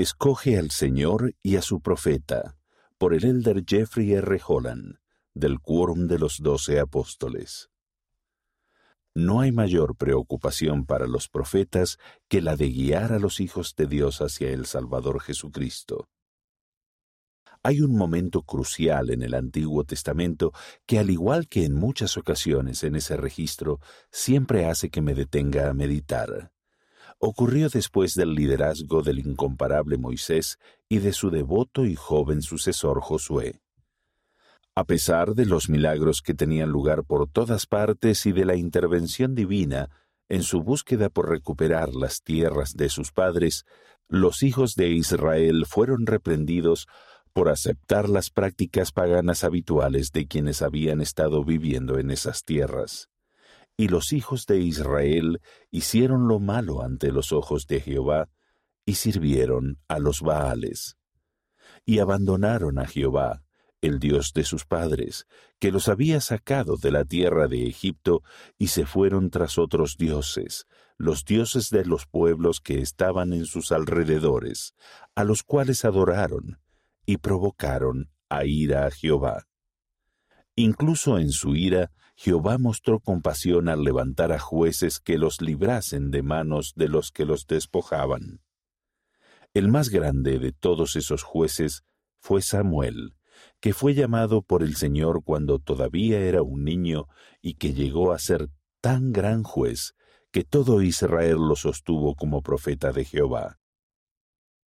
Escoge al Señor y a su profeta, por el elder Jeffrey R. Holland, del quórum de los doce apóstoles. No hay mayor preocupación para los profetas que la de guiar a los hijos de Dios hacia el Salvador Jesucristo. Hay un momento crucial en el Antiguo Testamento que, al igual que en muchas ocasiones en ese registro, siempre hace que me detenga a meditar. Ocurrió después del liderazgo del incomparable Moisés y de su devoto y joven sucesor Josué. A pesar de los milagros que tenían lugar por todas partes y de la intervención divina en su búsqueda por recuperar las tierras de sus padres, los hijos de Israel fueron reprendidos por aceptar las prácticas paganas habituales de quienes habían estado viviendo en esas tierras. Y los hijos de Israel hicieron lo malo ante los ojos de Jehová, y sirvieron a los Baales. Y abandonaron a Jehová, el Dios de sus padres, que los había sacado de la tierra de Egipto, y se fueron tras otros dioses, los dioses de los pueblos que estaban en sus alrededores, a los cuales adoraron, y provocaron a ira a Jehová. Incluso en su ira, Jehová mostró compasión al levantar a jueces que los librasen de manos de los que los despojaban. El más grande de todos esos jueces fue Samuel, que fue llamado por el Señor cuando todavía era un niño y que llegó a ser tan gran juez que todo Israel lo sostuvo como profeta de Jehová.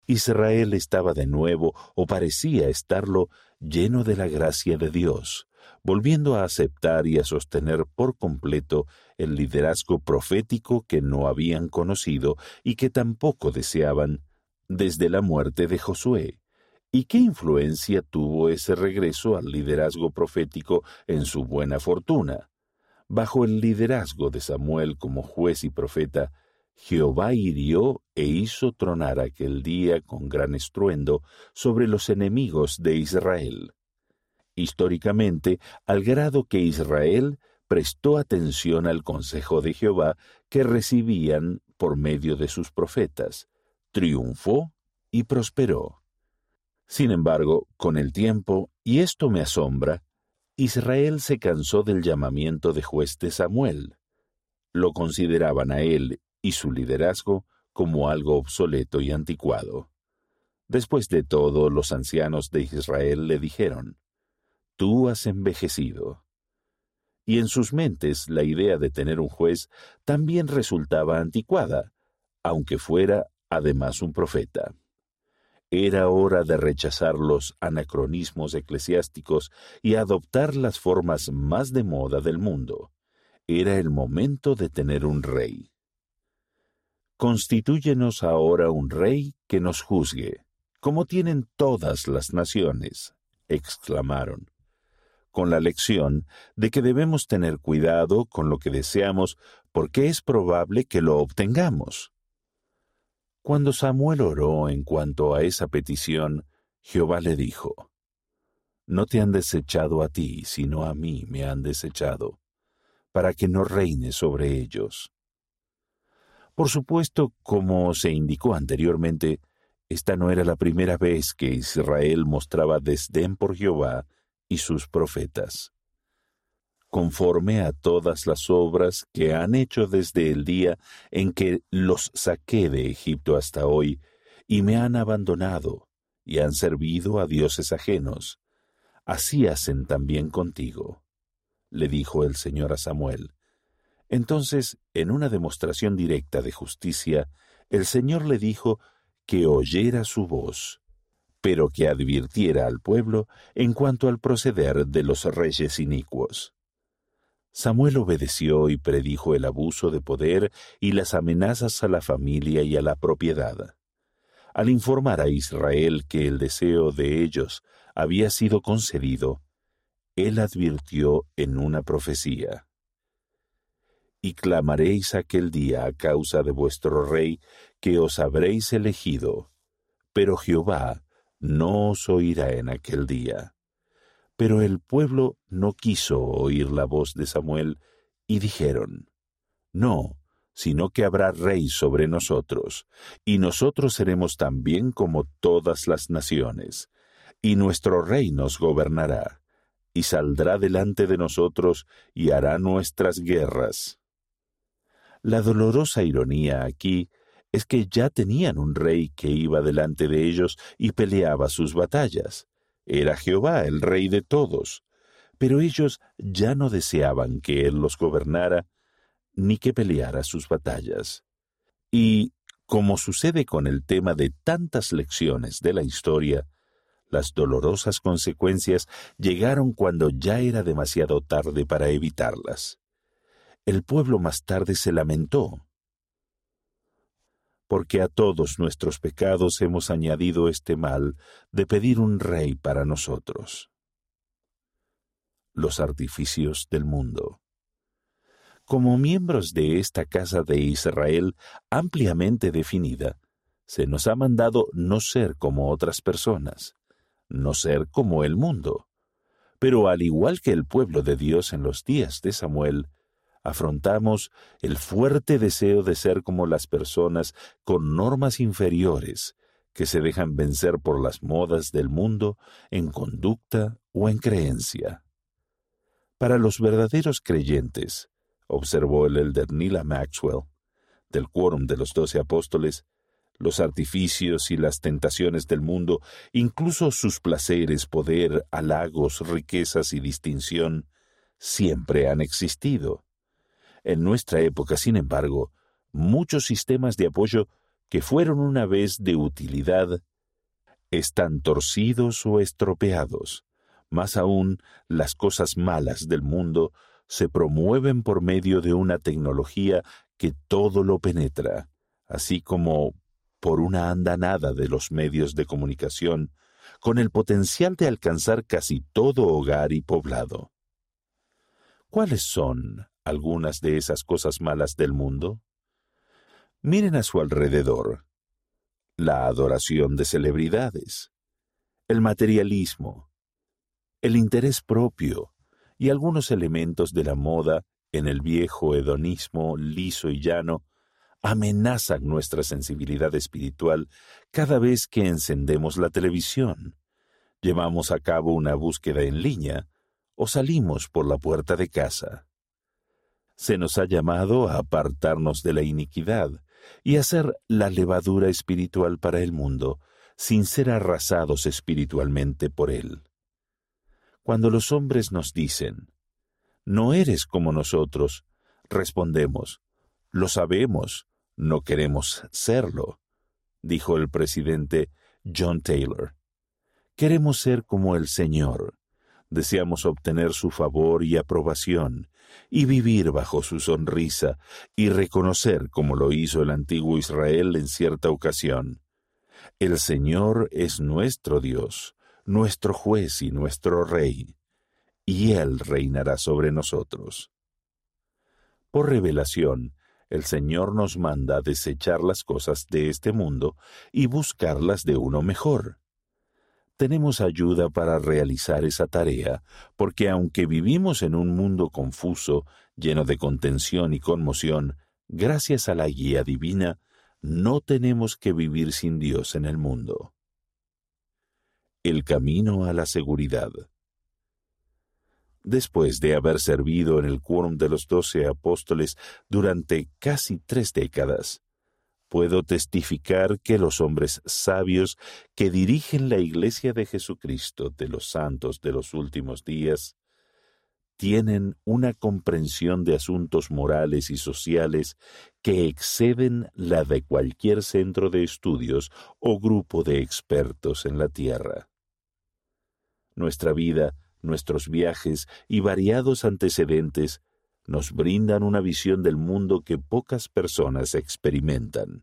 Israel estaba de nuevo, o parecía estarlo, lleno de la gracia de Dios, volviendo a aceptar y a sostener por completo el liderazgo profético que no habían conocido y que tampoco deseaban desde la muerte de Josué. ¿Y qué influencia tuvo ese regreso al liderazgo profético en su buena fortuna? Bajo el liderazgo de Samuel como juez y profeta, Jehová hirió e hizo tronar aquel día con gran estruendo sobre los enemigos de Israel. Históricamente, al grado que Israel prestó atención al consejo de Jehová que recibían por medio de sus profetas, triunfó y prosperó. Sin embargo, con el tiempo, y esto me asombra, Israel se cansó del llamamiento de juez de Samuel. Lo consideraban a él y su liderazgo como algo obsoleto y anticuado. Después de todo, los ancianos de Israel le dijeron, Tú has envejecido. Y en sus mentes la idea de tener un juez también resultaba anticuada, aunque fuera además un profeta. Era hora de rechazar los anacronismos eclesiásticos y adoptar las formas más de moda del mundo. Era el momento de tener un rey. Constitúyenos ahora un rey que nos juzgue, como tienen todas las naciones, exclamaron, con la lección de que debemos tener cuidado con lo que deseamos porque es probable que lo obtengamos. Cuando Samuel oró en cuanto a esa petición, Jehová le dijo, No te han desechado a ti, sino a mí me han desechado, para que no reine sobre ellos. Por supuesto, como se indicó anteriormente, esta no era la primera vez que Israel mostraba desdén por Jehová y sus profetas. Conforme a todas las obras que han hecho desde el día en que los saqué de Egipto hasta hoy, y me han abandonado, y han servido a dioses ajenos, así hacen también contigo, le dijo el Señor a Samuel. Entonces, en una demostración directa de justicia, el Señor le dijo que oyera su voz, pero que advirtiera al pueblo en cuanto al proceder de los reyes inicuos. Samuel obedeció y predijo el abuso de poder y las amenazas a la familia y a la propiedad. Al informar a Israel que el deseo de ellos había sido concedido, él advirtió en una profecía y clamaréis aquel día a causa de vuestro rey que os habréis elegido. Pero Jehová no os oirá en aquel día. Pero el pueblo no quiso oír la voz de Samuel, y dijeron, No, sino que habrá rey sobre nosotros, y nosotros seremos también como todas las naciones, y nuestro rey nos gobernará, y saldrá delante de nosotros y hará nuestras guerras. La dolorosa ironía aquí es que ya tenían un rey que iba delante de ellos y peleaba sus batallas. Era Jehová el rey de todos, pero ellos ya no deseaban que él los gobernara, ni que peleara sus batallas. Y, como sucede con el tema de tantas lecciones de la historia, las dolorosas consecuencias llegaron cuando ya era demasiado tarde para evitarlas. El pueblo más tarde se lamentó, porque a todos nuestros pecados hemos añadido este mal de pedir un rey para nosotros. Los artificios del mundo. Como miembros de esta casa de Israel ampliamente definida, se nos ha mandado no ser como otras personas, no ser como el mundo. Pero al igual que el pueblo de Dios en los días de Samuel, afrontamos el fuerte deseo de ser como las personas con normas inferiores que se dejan vencer por las modas del mundo en conducta o en creencia. Para los verdaderos creyentes, observó el elder Nila Maxwell, del quórum de los doce apóstoles, los artificios y las tentaciones del mundo, incluso sus placeres, poder, halagos, riquezas y distinción, siempre han existido. En nuestra época, sin embargo, muchos sistemas de apoyo que fueron una vez de utilidad están torcidos o estropeados. Más aún, las cosas malas del mundo se promueven por medio de una tecnología que todo lo penetra, así como por una andanada de los medios de comunicación, con el potencial de alcanzar casi todo hogar y poblado. ¿Cuáles son algunas de esas cosas malas del mundo? Miren a su alrededor. La adoración de celebridades, el materialismo, el interés propio, y algunos elementos de la moda en el viejo hedonismo liso y llano amenazan nuestra sensibilidad espiritual cada vez que encendemos la televisión, llevamos a cabo una búsqueda en línea o salimos por la puerta de casa. Se nos ha llamado a apartarnos de la iniquidad y a ser la levadura espiritual para el mundo, sin ser arrasados espiritualmente por él. Cuando los hombres nos dicen, no eres como nosotros, respondemos, lo sabemos, no queremos serlo, dijo el presidente John Taylor. Queremos ser como el Señor, deseamos obtener su favor y aprobación, y vivir bajo su sonrisa, y reconocer como lo hizo el antiguo Israel en cierta ocasión. El Señor es nuestro Dios, nuestro juez y nuestro rey, y Él reinará sobre nosotros. Por revelación, el Señor nos manda desechar las cosas de este mundo y buscarlas de uno mejor. Tenemos ayuda para realizar esa tarea, porque aunque vivimos en un mundo confuso, lleno de contención y conmoción, gracias a la guía divina, no tenemos que vivir sin Dios en el mundo. El camino a la seguridad. Después de haber servido en el quórum de los doce apóstoles durante casi tres décadas, puedo testificar que los hombres sabios que dirigen la Iglesia de Jesucristo de los santos de los últimos días tienen una comprensión de asuntos morales y sociales que exceden la de cualquier centro de estudios o grupo de expertos en la tierra. Nuestra vida, nuestros viajes y variados antecedentes nos brindan una visión del mundo que pocas personas experimentan.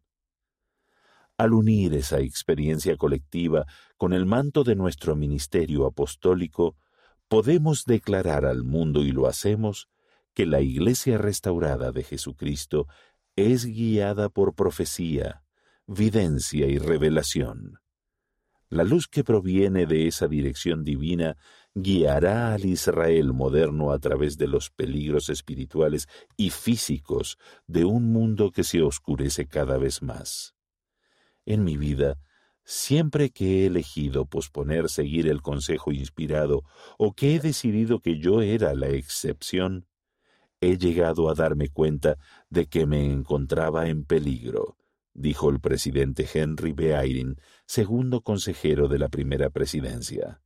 Al unir esa experiencia colectiva con el manto de nuestro ministerio apostólico, podemos declarar al mundo, y lo hacemos, que la Iglesia restaurada de Jesucristo es guiada por profecía, videncia y revelación. La luz que proviene de esa dirección divina guiará al Israel moderno a través de los peligros espirituales y físicos de un mundo que se oscurece cada vez más. En mi vida, siempre que he elegido posponer seguir el consejo inspirado o que he decidido que yo era la excepción, he llegado a darme cuenta de que me encontraba en peligro, dijo el presidente Henry B. Segundo consejero de la primera presidencia.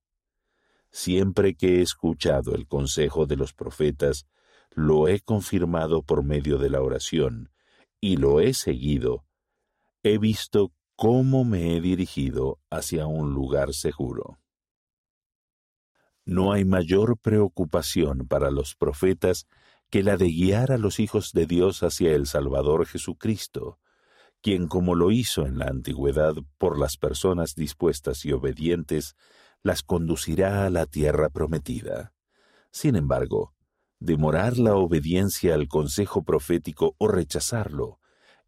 Siempre que he escuchado el consejo de los profetas, lo he confirmado por medio de la oración, y lo he seguido. He visto cómo me he dirigido hacia un lugar seguro. No hay mayor preocupación para los profetas que la de guiar a los hijos de Dios hacia el Salvador Jesucristo, quien como lo hizo en la antigüedad por las personas dispuestas y obedientes, las conducirá a la tierra prometida. Sin embargo, demorar la obediencia al consejo profético o rechazarlo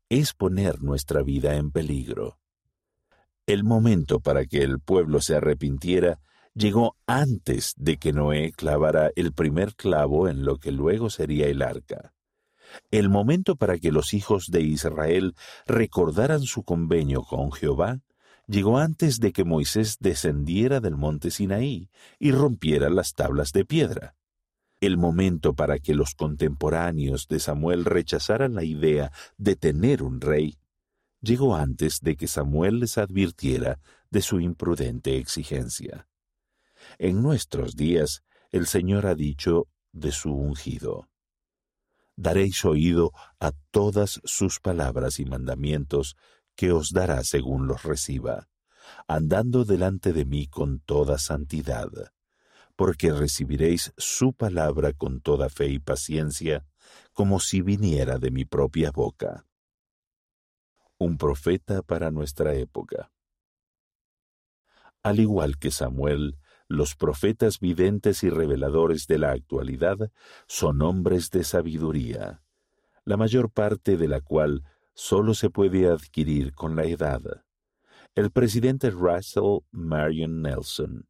es poner nuestra vida en peligro. El momento para que el pueblo se arrepintiera llegó antes de que Noé clavara el primer clavo en lo que luego sería el arca. El momento para que los hijos de Israel recordaran su convenio con Jehová llegó antes de que Moisés descendiera del monte Sinaí y rompiera las tablas de piedra. El momento para que los contemporáneos de Samuel rechazaran la idea de tener un rey llegó antes de que Samuel les advirtiera de su imprudente exigencia. En nuestros días el Señor ha dicho de su ungido. Daréis oído a todas sus palabras y mandamientos que os dará según los reciba, andando delante de mí con toda santidad, porque recibiréis su palabra con toda fe y paciencia, como si viniera de mi propia boca. Un profeta para nuestra época. Al igual que Samuel, los profetas videntes y reveladores de la actualidad son hombres de sabiduría, la mayor parte de la cual solo se puede adquirir con la edad. El presidente Russell Marion Nelson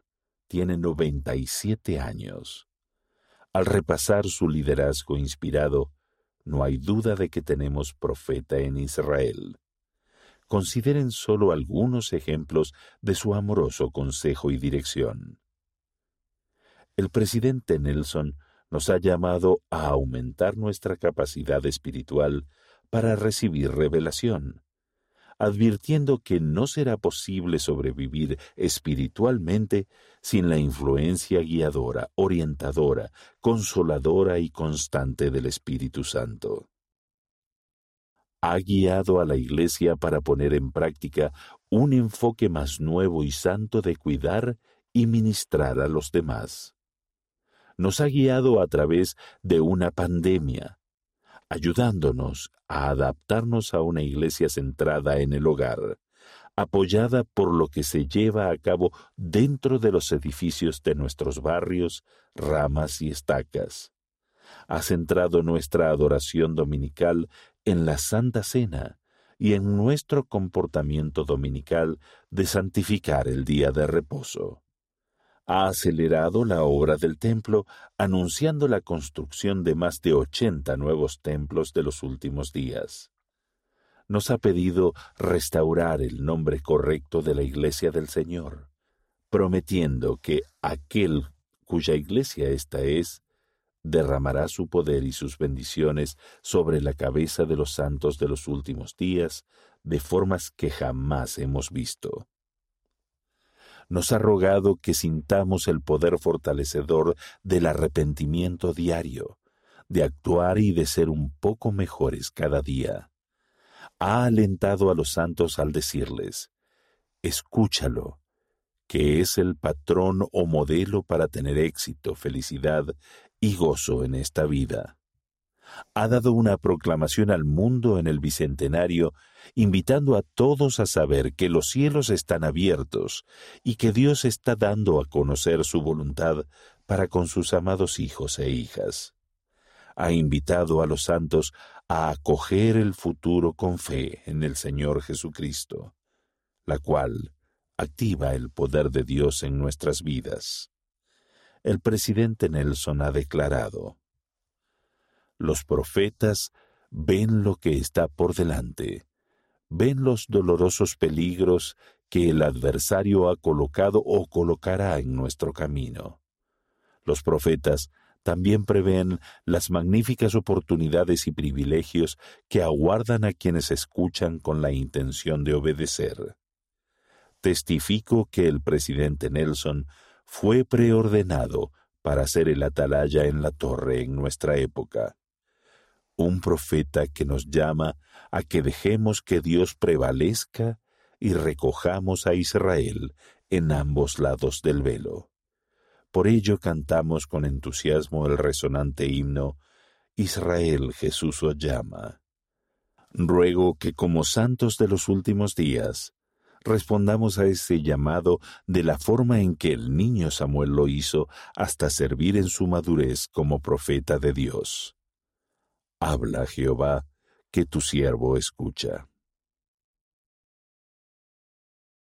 tiene 97 años. Al repasar su liderazgo inspirado, no hay duda de que tenemos profeta en Israel. Consideren solo algunos ejemplos de su amoroso consejo y dirección. El presidente Nelson nos ha llamado a aumentar nuestra capacidad espiritual para recibir revelación, advirtiendo que no será posible sobrevivir espiritualmente sin la influencia guiadora, orientadora, consoladora y constante del Espíritu Santo. Ha guiado a la Iglesia para poner en práctica un enfoque más nuevo y santo de cuidar y ministrar a los demás. Nos ha guiado a través de una pandemia, ayudándonos a adaptarnos a una iglesia centrada en el hogar, apoyada por lo que se lleva a cabo dentro de los edificios de nuestros barrios, ramas y estacas. Ha centrado nuestra adoración dominical en la Santa Cena y en nuestro comportamiento dominical de santificar el día de reposo ha acelerado la obra del templo, anunciando la construcción de más de ochenta nuevos templos de los últimos días. Nos ha pedido restaurar el nombre correcto de la Iglesia del Señor, prometiendo que aquel cuya iglesia ésta es, derramará su poder y sus bendiciones sobre la cabeza de los santos de los últimos días de formas que jamás hemos visto nos ha rogado que sintamos el poder fortalecedor del arrepentimiento diario, de actuar y de ser un poco mejores cada día. Ha alentado a los santos al decirles, escúchalo, que es el patrón o modelo para tener éxito, felicidad y gozo en esta vida ha dado una proclamación al mundo en el Bicentenario, invitando a todos a saber que los cielos están abiertos y que Dios está dando a conocer su voluntad para con sus amados hijos e hijas. Ha invitado a los santos a acoger el futuro con fe en el Señor Jesucristo, la cual activa el poder de Dios en nuestras vidas. el presidente Nelson ha declarado, Los profetas ven lo que está por delante, ven los dolorosos peligros que el adversario ha colocado o colocará en nuestro camino. Los profetas también prevén las magníficas oportunidades y privilegios que aguardan a quienes escuchan con la intención de obedecer. Testifico que el presidente Nelson fue preordenado para ser el atalaya en la torre en nuestra época. Un profeta que nos llama a que dejemos que Dios prevalezca y recojamos a Israel en ambos lados del velo. Por ello cantamos con entusiasmo el resonante himno Israel Jesús os llama. Ruego que como santos de los últimos días respondamos a ese llamado de la forma en que el niño Samuel lo hizo hasta servir en su madurez como profeta de Dios. Habla Jehová, que tu siervo escucha.